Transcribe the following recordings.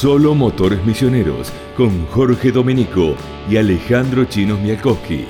Solo Motores Misioneros con Jorge Domenico y Alejandro Chinos Mialkowski.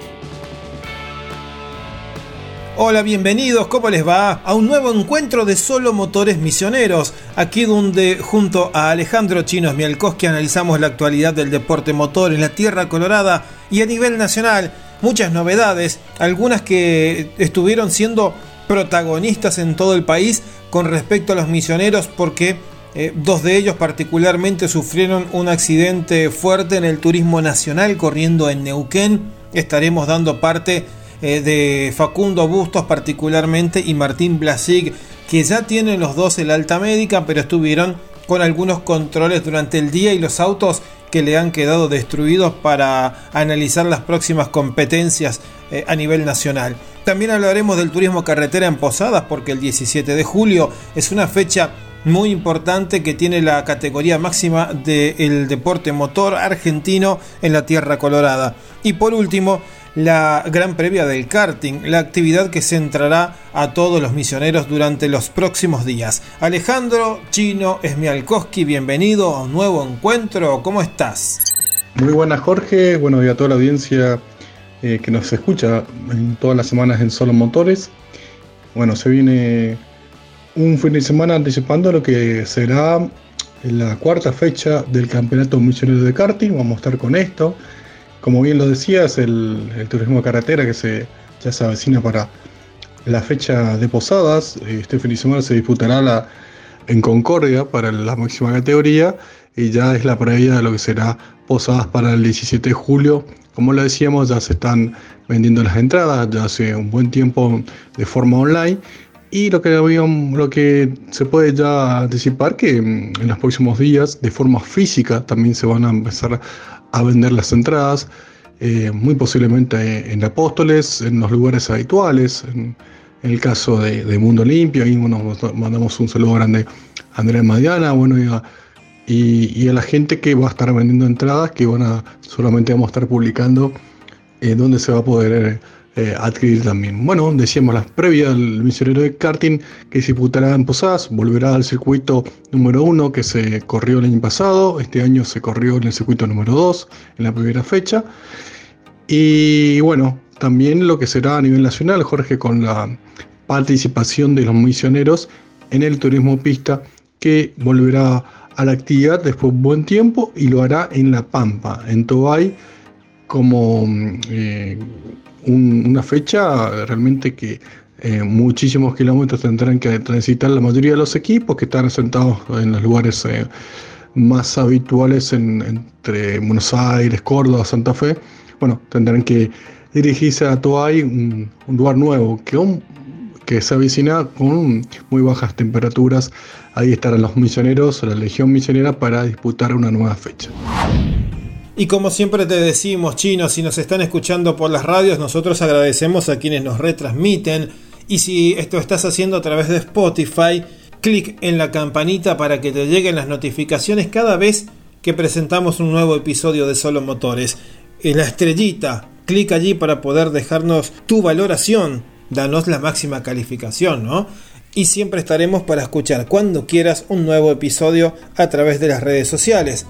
Hola, bienvenidos, ¿cómo les va? A un nuevo encuentro de Solo Motores Misioneros, aquí donde junto a Alejandro Chinos Mialkowski analizamos la actualidad del deporte motor en la Tierra Colorada y a nivel nacional. Muchas novedades, algunas que estuvieron siendo protagonistas en todo el país con respecto a los misioneros porque eh, dos de ellos particularmente sufrieron un accidente fuerte en el turismo nacional corriendo en Neuquén. Estaremos dando parte eh, de Facundo Bustos particularmente y Martín Blasig, que ya tienen los dos el alta médica, pero estuvieron con algunos controles durante el día y los autos que le han quedado destruidos para analizar las próximas competencias eh, a nivel nacional. También hablaremos del turismo carretera en Posadas porque el 17 de julio es una fecha muy importante que tiene la categoría máxima del deporte motor argentino en la Tierra Colorada. Y por último, la gran previa del karting, la actividad que centrará a todos los misioneros durante los próximos días. Alejandro Chino Esmialkowski, bienvenido a un nuevo encuentro, ¿cómo estás? Muy buenas Jorge, bueno y a toda la audiencia eh, que nos escucha en todas las semanas en Solo Motores. Bueno, se viene un fin de semana anticipando lo que será la cuarta fecha del Campeonato Misionero de Karting, vamos a estar con esto como bien lo decías, el, turismo de carretera que se, ya se avecina para la fecha de Posadas. Este fin de semana se disputará la, en Concordia para la máxima categoría y ya es la previa de lo que será Posadas para el 17 de julio. Como lo decíamos, ya se están vendiendo las entradas, ya hace un buen tiempo de forma online. Y lo que, lo que se puede ya anticipar que mm, en los próximos días, de forma física, también se van a empezar a vender las entradas, eh, muy posiblemente en Apóstoles, en los lugares habituales, en, el caso de, Mundo Limpio, ahí mandamos un saludo grande a Andrea Madiana, bueno, y a, la gente que va a estar vendiendo entradas, que van a, solamente vamos a estar publicando eh, dónde se va a poder eh, adquirir también. Bueno, decíamos las previas del misionero de karting que disputará en Posadas, volverá al circuito número uno que se corrió el año pasado, este año se corrió en el circuito número 2 en la primera fecha. Y bueno, también lo que será a nivel nacional, Jorge, con la participación de los misioneros en el turismo pista que volverá a la actividad después de buen tiempo y lo hará en La Pampa, en Tobay, como eh, una fecha realmente que eh, muchísimos kilómetros tendrán que transitar la mayoría de los equipos que están asentados en los lugares eh, más habituales entre Buenos Aires, Córdoba, Santa Fe. Bueno, tendrán que dirigirse a Toay, un, un lugar nuevo que, se avecina con muy bajas temperaturas. Ahí estarán los misioneros, la Legión Misionera, para disputar una nueva fecha. Y como siempre te decimos, chinos, si nos están escuchando por las radios, nosotros agradecemos a quienes nos retransmiten. Y si esto estás haciendo a través de Spotify, clic en la campanita para que te lleguen las notificaciones cada vez que presentamos un nuevo episodio de Solo Motores. En la estrellita, clic allí para poder dejarnos tu valoración. Danos la máxima calificación, ¿no? Y siempre estaremos para escuchar cuando quieras un nuevo episodio a través de las redes sociales.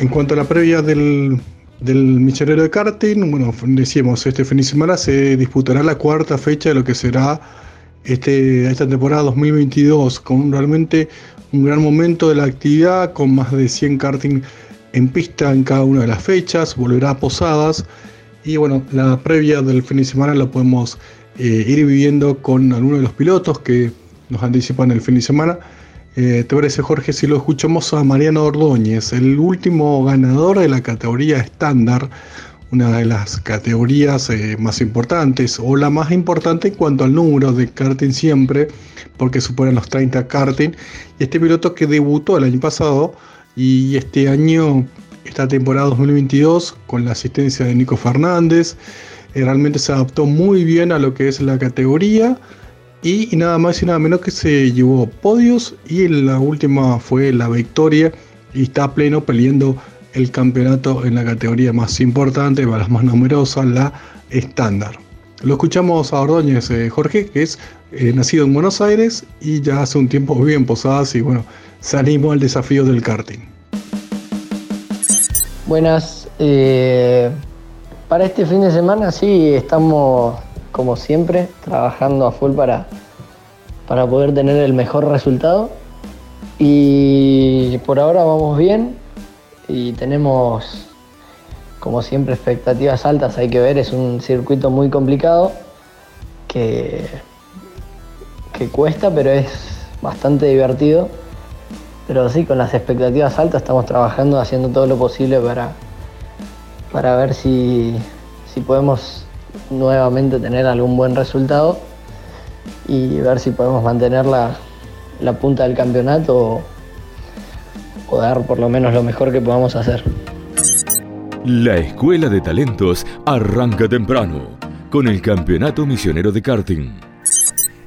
En cuanto a la previa del, del misionero de karting, bueno, decíamos, este fin de semana se disputará la cuarta fecha de lo que será este, esta temporada 2022, con realmente un gran momento de la actividad, con más de 100 karting en pista en cada una de las fechas, volverá a Posadas, y bueno, la previa del fin de semana la podemos eh, ir viviendo con algunos de los pilotos que nos anticipan el fin de semana. Eh, ¿Te parece, Jorge, si lo escuchamos a Mariano Ordóñez, el último ganador de la categoría estándar, una de las categorías eh, más importantes, o la más importante en cuanto al número de karting siempre, porque superan los 30 karting, y este piloto que debutó el año pasado y este año, esta temporada 2022, con la asistencia de Nico Fernández, eh, realmente se adaptó muy bien a lo que es la categoría y, nada más y nada menos que se llevó podios y la última fue la victoria y está pleno peleando el campeonato en la categoría más importante, las más numerosas, la estándar. Lo escuchamos a Ordóñez, eh, Jorge, que es eh, nacido en Buenos Aires y ya hace un tiempo vive en Posadas y bueno, se animó al desafío del karting. Buenas, eh, para este fin de semana sí estamos como siempre trabajando a full para, para poder tener el mejor resultado y por ahora vamos bien y tenemos como siempre expectativas altas, hay que ver, es un circuito muy complicado que, que cuesta, pero es bastante divertido. Pero sí, con las expectativas altas estamos trabajando, haciendo todo lo posible para, para ver si, si podemos nuevamente tener algún buen resultado y ver si podemos mantener la, la punta del campeonato o, o dar por lo menos lo mejor que podamos hacer. La Escuela de Talentos arranca temprano con el Campeonato Misionero de Karting.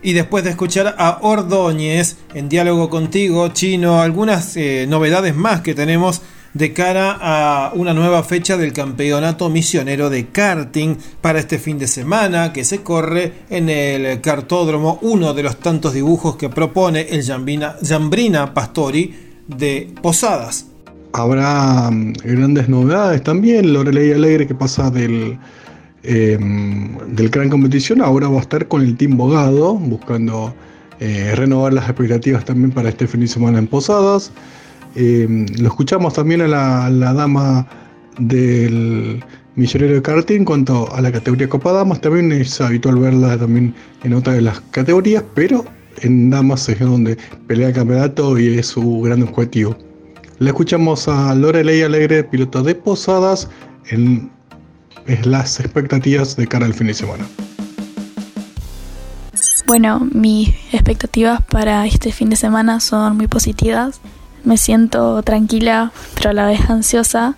Y después de escuchar a Ordóñez en diálogo contigo, Chino, algunas eh, novedades más que tenemos de cara a una nueva fecha del Campeonato Misionero de Karting para este fin de semana que se corre en el cartódromo, uno de los tantos dibujos que propone el Jambrina Pastori de Posadas habrá mm, grandes novedades también. Lorelei Alegre que pasa del, em, del Gran Competición ahora va a estar con el Team Bogado buscando eh, renovar las expectativas también para este fin de semana en Posadas. Em, lo escuchamos también a la, dama del Millonero de Karting en cuanto a la categoría Copa Damas. También es habitual verla también en otra de las categorías, pero en Damas es donde pelea el campeonato y es su gran objetivo. Le escuchamos a Lorelei Alegre, piloto de Posadas, en las expectativas de cara al fin de semana. Bueno, mis expectativas para este fin de semana son muy positivas. Me siento tranquila, pero a la vez ansiosa,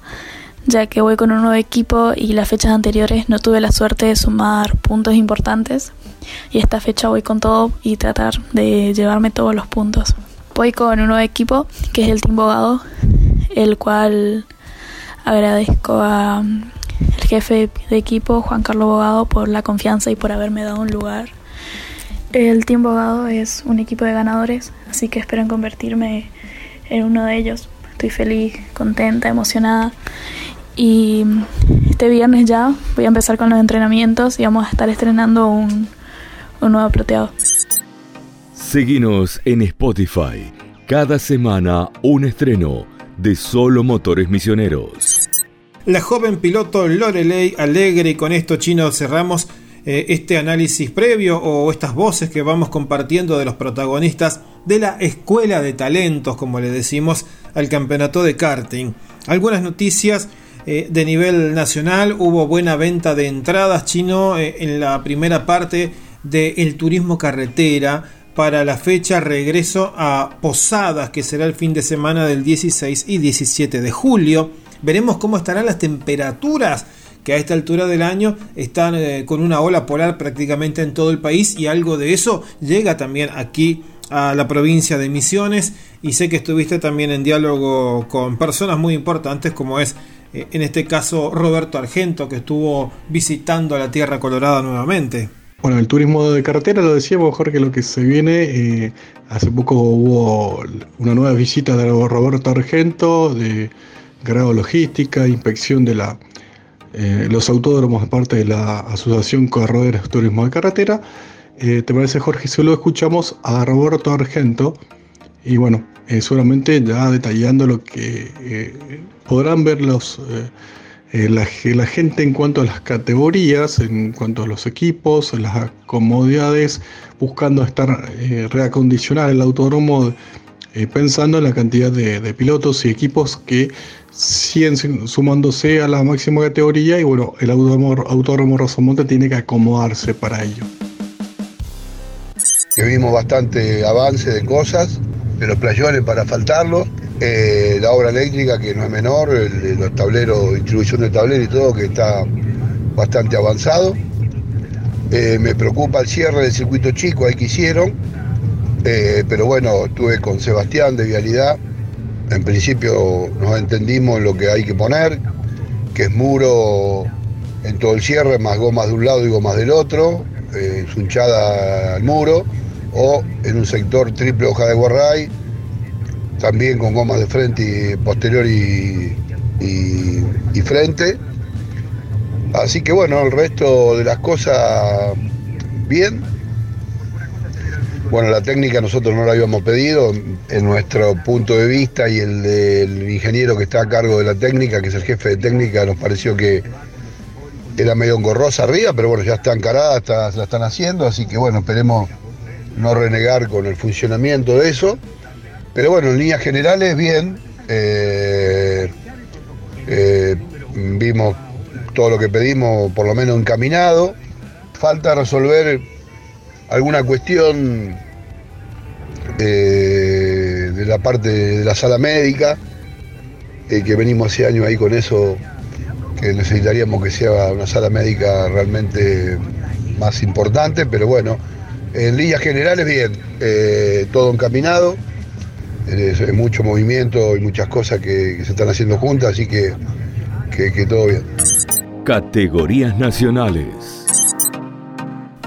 ya que voy con un nuevo equipo y las fechas anteriores no tuve la suerte de sumar puntos importantes. Y esta fecha voy con todo y tratar de llevarme todos los puntos. Voy con un nuevo equipo que es el Team Bogado, el cual agradezco al jefe de equipo, Juan Carlos Bogado, por la confianza y por haberme dado un lugar. El Team Bogado es un equipo de ganadores, así que espero convertirme en uno de ellos. Estoy feliz, contenta, emocionada. Y este viernes ya voy a empezar con los entrenamientos y vamos a estar estrenando un, un nuevo plateado. Seguinos en Spotify. Cada semana un estreno de Solo Motores Misioneros. La joven piloto Lorelei Alegre y con esto chino cerramos eh, este análisis previo o estas voces que vamos compartiendo de los protagonistas de la escuela de talentos, como le decimos, al campeonato de karting. Algunas noticias eh, de nivel nacional, hubo buena venta de entradas chino eh, en la primera parte del turismo carretera para la fecha regreso a Posadas, que será el fin de semana del 16 y 17 de julio. Veremos cómo estarán las temperaturas que a esta altura del año están eh, con una ola polar prácticamente en todo el país y algo de eso llega también aquí a la provincia de Misiones y sé que estuviste también en diálogo con personas muy importantes como es eh, en este caso Roberto Argento que estuvo visitando la Tierra Colorada nuevamente. Bueno, el turismo de carretera lo decíamos, Jorge, lo que se viene. Eh, hace poco hubo una nueva visita de Roberto Argento, de grado logística, inspección de la, eh, los autódromos, aparte de la Asociación Corredores Turismo de Carretera. Eh, ¿Te parece, Jorge? Solo escuchamos a Roberto Argento y bueno, solamente ya detallando lo que podrán ver los eh, la, gente en cuanto a las categorías, en cuanto a los equipos, las comodidades, buscando estar eh, reacondicionar el autódromo eh, pensando en la cantidad de, pilotos y equipos que siguen sumándose a la máxima categoría y bueno, el autódromo, Rosamonte tiene que acomodarse para ello. vimos bastante avance de cosas, de los playones para faltarlo eh, la obra eléctrica que no es menor, los tableros, distribución de tableros y todo que está bastante avanzado. Eh, me preocupa el cierre del circuito chico ahí que hicieron, eh, pero bueno, estuve con Sebastián de Vialidad. En principio nos entendimos lo que hay que poner, que es muro en todo el cierre, más gomas de un lado y gomas del otro, eh, sunchada al muro, o en un sector triple hoja de guarray, también con gomas de frente y posterior y, y frente. Así que bueno, el resto de las cosas bien. Bueno, la técnica nosotros no la habíamos pedido, en nuestro punto de vista y el del ingeniero que está a cargo de la técnica, que es el jefe de técnica, nos pareció que era medio engorrosa arriba, pero bueno, ya está encarada, está, la están haciendo, así que bueno, esperemos no renegar con el funcionamiento de eso. Pero bueno, en líneas generales, bien. Eh, eh, vimos todo lo que pedimos, por lo menos encaminado. Falta resolver alguna cuestión eh, de la parte de la sala médica, eh, que venimos hace años ahí con eso, que necesitaríamos que sea una sala médica realmente más importante, pero bueno, en líneas generales bien, eh, todo encaminado, hay mucho movimiento y muchas cosas que, se están haciendo juntas, así que, que todo bien. Categorías nacionales.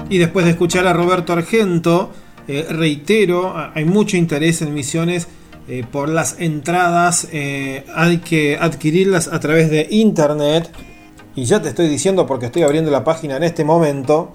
Y después de escuchar a Roberto Argento, eh, reitero, hay mucho interés en Misiones eh, por las entradas. Eh, hay que adquirirlas a través de internet. Y ya te estoy diciendo porque estoy abriendo la página en este momento.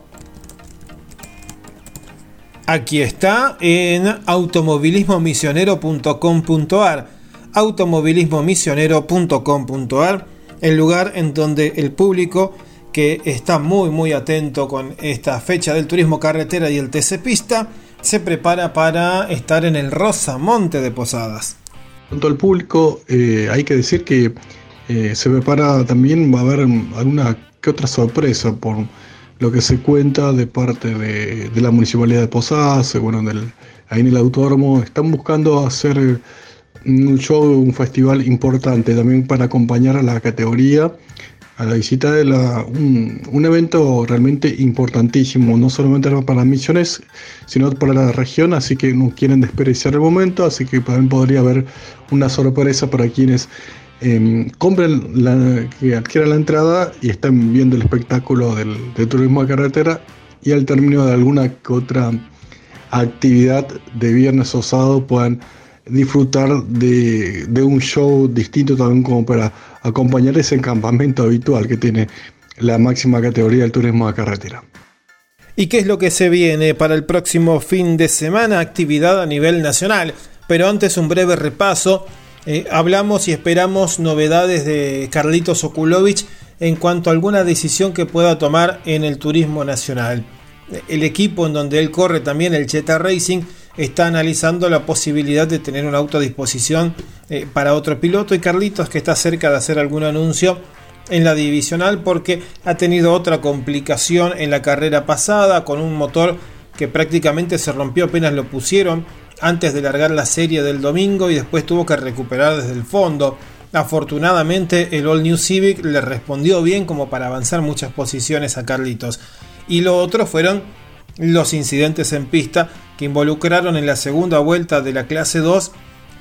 Aquí está en automovilismomisionero.com.ar. Automovilismomisionero.com.ar. El lugar en donde el público que está muy muy atento con esta fecha del turismo carretera y el TC Pista, se prepara para estar en el Rosamonte de Posadas. Junto al público, eh, hay que decir que eh, se prepara también, va a haber alguna que otra sorpresa por lo que se cuenta de parte de, la Municipalidad de Posadas, bueno, ahí en el autódromo, están buscando hacer un show, un festival importante también para acompañar a la categoría a la visita de la, un, evento realmente importantísimo, no solamente para Misiones, sino para la región, así que no quieren desperdiciar el momento, así que también podría haber una sorpresa para quienes em, compren, la, que adquieran la entrada y estén viendo el espectáculo del, turismo de carretera y al término de alguna que otra actividad de viernes o sábado puedan disfrutar de, de un show distinto también como para acompañar ese campamento habitual que tiene la máxima categoría del turismo de carretera. ¿Y qué es lo que se viene para el próximo fin de semana? Actividad a nivel nacional. Pero antes un breve repaso. Eh, hablamos y esperamos novedades de Carlitos Okulovich en cuanto a alguna decisión que pueda tomar en el turismo nacional. El equipo en donde él corre también, el Cheta Racing, está analizando la posibilidad de tener un auto a disposición eh, para otro piloto y Carlitos que está cerca de hacer algún anuncio en la divisional porque ha tenido otra complicación en la carrera pasada con un motor que prácticamente se rompió apenas lo pusieron antes de largar la serie del domingo y después tuvo que recuperar desde el fondo. Afortunadamente el All New Civic le respondió bien como para avanzar muchas posiciones a Carlitos. Y lo otro fueron los incidentes en pista que involucraron en la segunda vuelta de la clase 2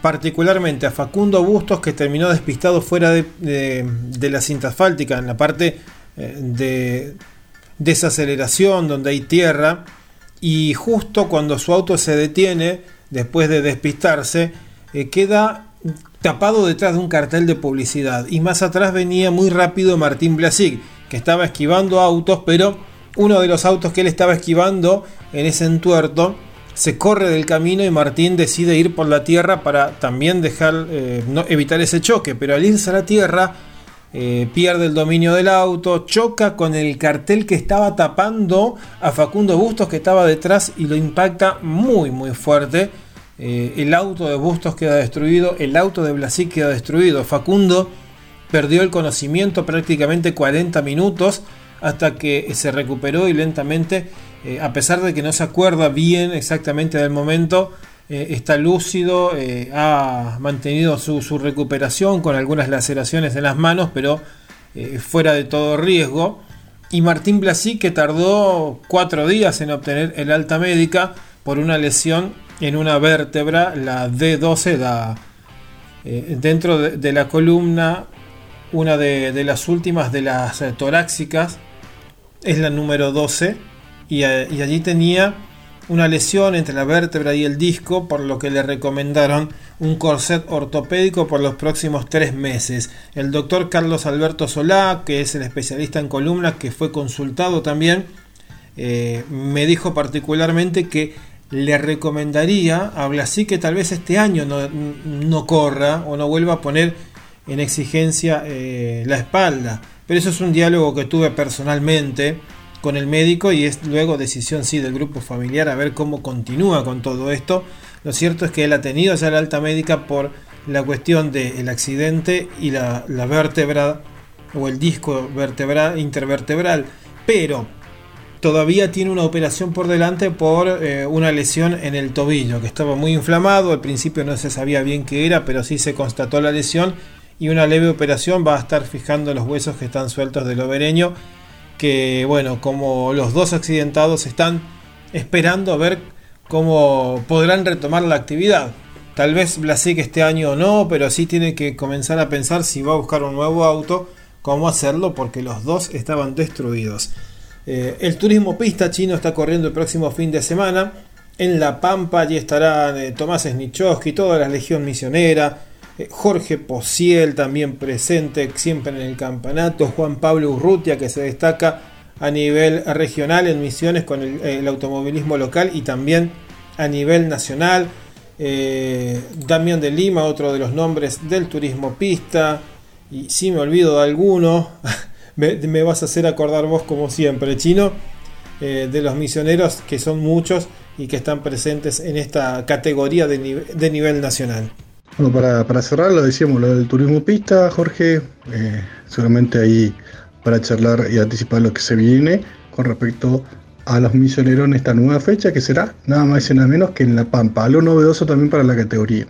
particularmente a Facundo Bustos que terminó despistado fuera de, la cinta asfáltica en la parte eh, de desaceleración donde hay tierra y justo cuando su auto se detiene después de despistarse eh, queda tapado detrás de un cartel de publicidad. Y más atrás venía muy rápido Martín Blasic que estaba esquivando autos pero uno de los autos que él estaba esquivando en ese entuerto se corre del camino y Martín decide ir por la tierra para también dejar eh, evitar ese choque, pero al irse a la tierra eh, pierde el dominio del auto, choca con el cartel que estaba tapando a Facundo Bustos que estaba detrás y lo impacta muy muy fuerte. Eh, el auto de Bustos queda destruido, el auto de Blasic queda destruido. Facundo perdió el conocimiento prácticamente 40 minutos hasta que se recuperó y lentamente, eh, a pesar de que no se acuerda bien exactamente del momento, eh, está lúcido, eh, ha mantenido su, recuperación con algunas laceraciones en las manos, pero fuera de todo riesgo. Y Martín Blasi, que tardó cuatro días en obtener el alta médica por una lesión en una vértebra, la D12, da, dentro de la columna una de, las últimas de las eh, torácicas, es la número 12, y, allí tenía una lesión entre la vértebra y el disco, por lo que le recomendaron un corset ortopédico por los próximos tres meses. El doctor Carlos Alberto Solá, que es el especialista en columnas, que fue consultado también, eh, me dijo particularmente que le recomendaría a Blasi que tal vez este año no, corra o no vuelva a poner en exigencia eh, la espalda. Pero eso es un diálogo que tuve personalmente con el médico y es luego decisión sí del grupo familiar a ver cómo continúa con todo esto. Lo cierto es que él ha tenido ya la alta médica por la cuestión del accidente y la, la vértebra o el disco vertebral, intervertebral. Pero todavía tiene una operación por delante por eh, una lesión en el tobillo, que estaba muy inflamado, al principio no se sabía bien qué era, pero sí se constató la lesión y una leve operación va a estar fijando los huesos que están sueltos del obereño, que bueno, como los dos accidentados están esperando a ver cómo podrán retomar la actividad. Tal vez Blasic este año no, pero sí tiene que comenzar a pensar si va a buscar un nuevo auto, cómo hacerlo, porque los dos estaban destruidos. Eh, el turismo pista chino está corriendo el próximo fin de semana. En La Pampa allí estarán eh, Tomás Snichowski, toda la Legión Misionera, Jorge Pociel también presente siempre en el campeonato, Juan Pablo Urrutia que se destaca a nivel regional en misiones con el, automovilismo local y también a nivel nacional. Damián de Lima, otro de los nombres del turismo pista. Y si me olvido de alguno, me, vas a hacer acordar vos como siempre, chino, eh, de los misioneros que son muchos y que están presentes en esta categoría de, nivel nacional. Bueno, para, para, cerrar lo decíamos, lo del turismo pista, Jorge, eh, seguramente ahí para charlar y anticipar lo que se viene con respecto a los misioneros en esta nueva fecha que será nada más y nada menos que en La Pampa, algo novedoso también para la categoría.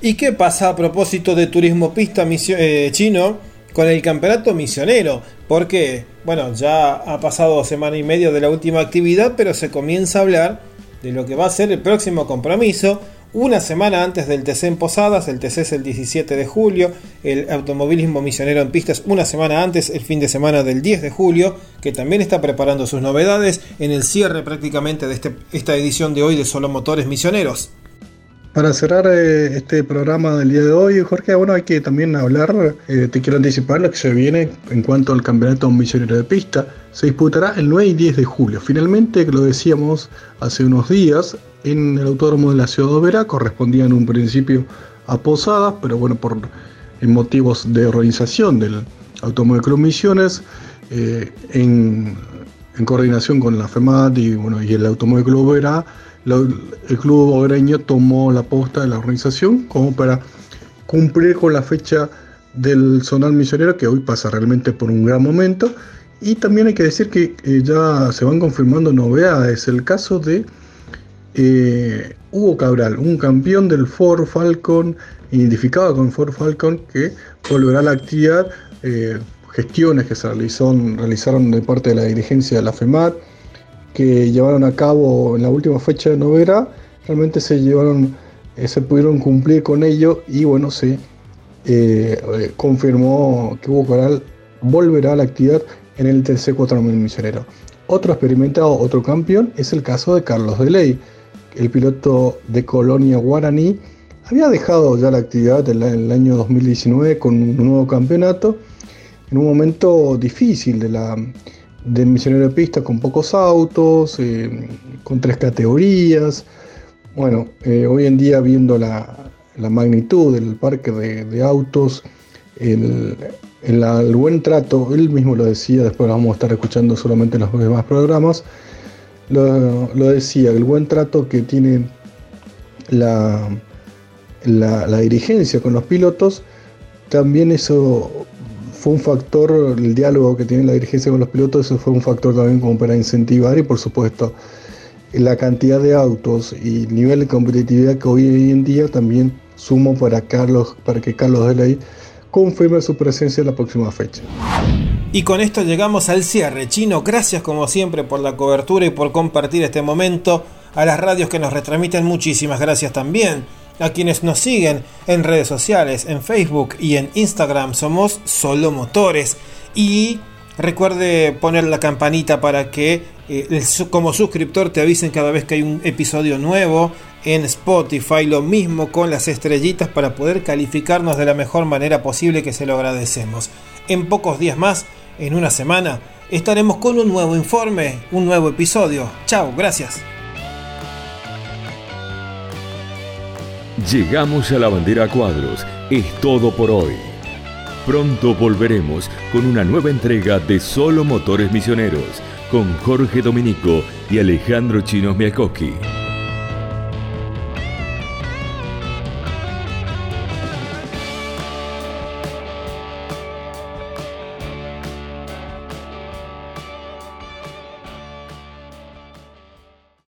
¿Y qué pasa a propósito de turismo pista eh, chino? con el campeonato misionero, porque, bueno, ya ha pasado semana y media de la última actividad, pero se comienza a hablar de lo que va a ser el próximo compromiso, una semana antes del TC en Posadas, el TC es el 17 de julio, el automovilismo misionero en pistas una semana antes, el fin de semana del 10 de julio, que también está preparando sus novedades en el cierre prácticamente de este, esta edición de hoy de Solo Motores Misioneros. Para cerrar eh, este programa del día de hoy, Jorge, bueno, hay que también hablar, eh, te quiero anticipar lo que se viene en cuanto al campeonato misionero de pista. Se disputará el 9 y 10 de julio. Finalmente, lo decíamos hace unos días, en el autódromo de la ciudad de Oberá, correspondía en un principio a Posadas, pero bueno, por motivos de organización del Automóvil Club Misiones, eh, en, coordinación con la FEMAT y, bueno, y el Automóvil Club Oberá, el club obreño tomó la posta de la organización como para cumplir con la fecha del zonal misionero que hoy pasa realmente por un gran momento. Y también hay que decir que eh, ya se van confirmando novedades. El caso de eh, Hugo Cabral un campeón del Ford Falcon identificado con Ford Falcon que volverá a la actividad eh, gestiones que se realizaron de parte de la dirigencia de la FEMAT que llevaron a cabo en la última fecha de novera, realmente eh, se pudieron cumplir con ello y bueno, se eh, confirmó que Hugo Coral volverá a la actividad en el TC 4000 misionero. Otro experimentado, otro campeón, es el caso de Carlos Deley, el piloto de Colonia Guaraní. Había dejado ya la actividad en el año 2019 con un nuevo campeonato, en un momento difícil de la, de misionero de pista con pocos autos, eh, con tres categorías. Bueno, eh, hoy en día viendo la, magnitud del parque de, autos, el, buen trato, él mismo lo decía, después lo vamos a estar escuchando solamente en los demás programas, lo, decía, el buen trato que tiene la, la dirigencia con los pilotos, también eso fue un factor, el diálogo que tiene la dirigencia con los pilotos, eso fue un factor también como para incentivar y por supuesto la cantidad de autos y el nivel de competitividad que hoy en día también sumo para, Carlos, para que Carlos Delay confirme su presencia en la próxima fecha. Y con esto llegamos al cierre. Chino, gracias como siempre por la cobertura y por compartir este momento. A las radios que nos retransmiten, muchísimas gracias también. A quienes nos siguen en redes sociales, en Facebook y en Instagram, somos Solo Motores. Y recuerde poner la campanita para que eh, como suscriptor te avisen cada vez que hay un episodio nuevo en Spotify. Lo mismo con las estrellitas para poder calificarnos de la mejor manera posible que se lo agradecemos. En pocos días más, en una semana, estaremos con un nuevo informe, un nuevo episodio. Chao, gracias. Llegamos a la bandera cuadros. Es todo por hoy. Pronto volveremos con una nueva entrega de Solo Motores Misioneros con Jorge Dominico y Alejandro Chinos Miakoski.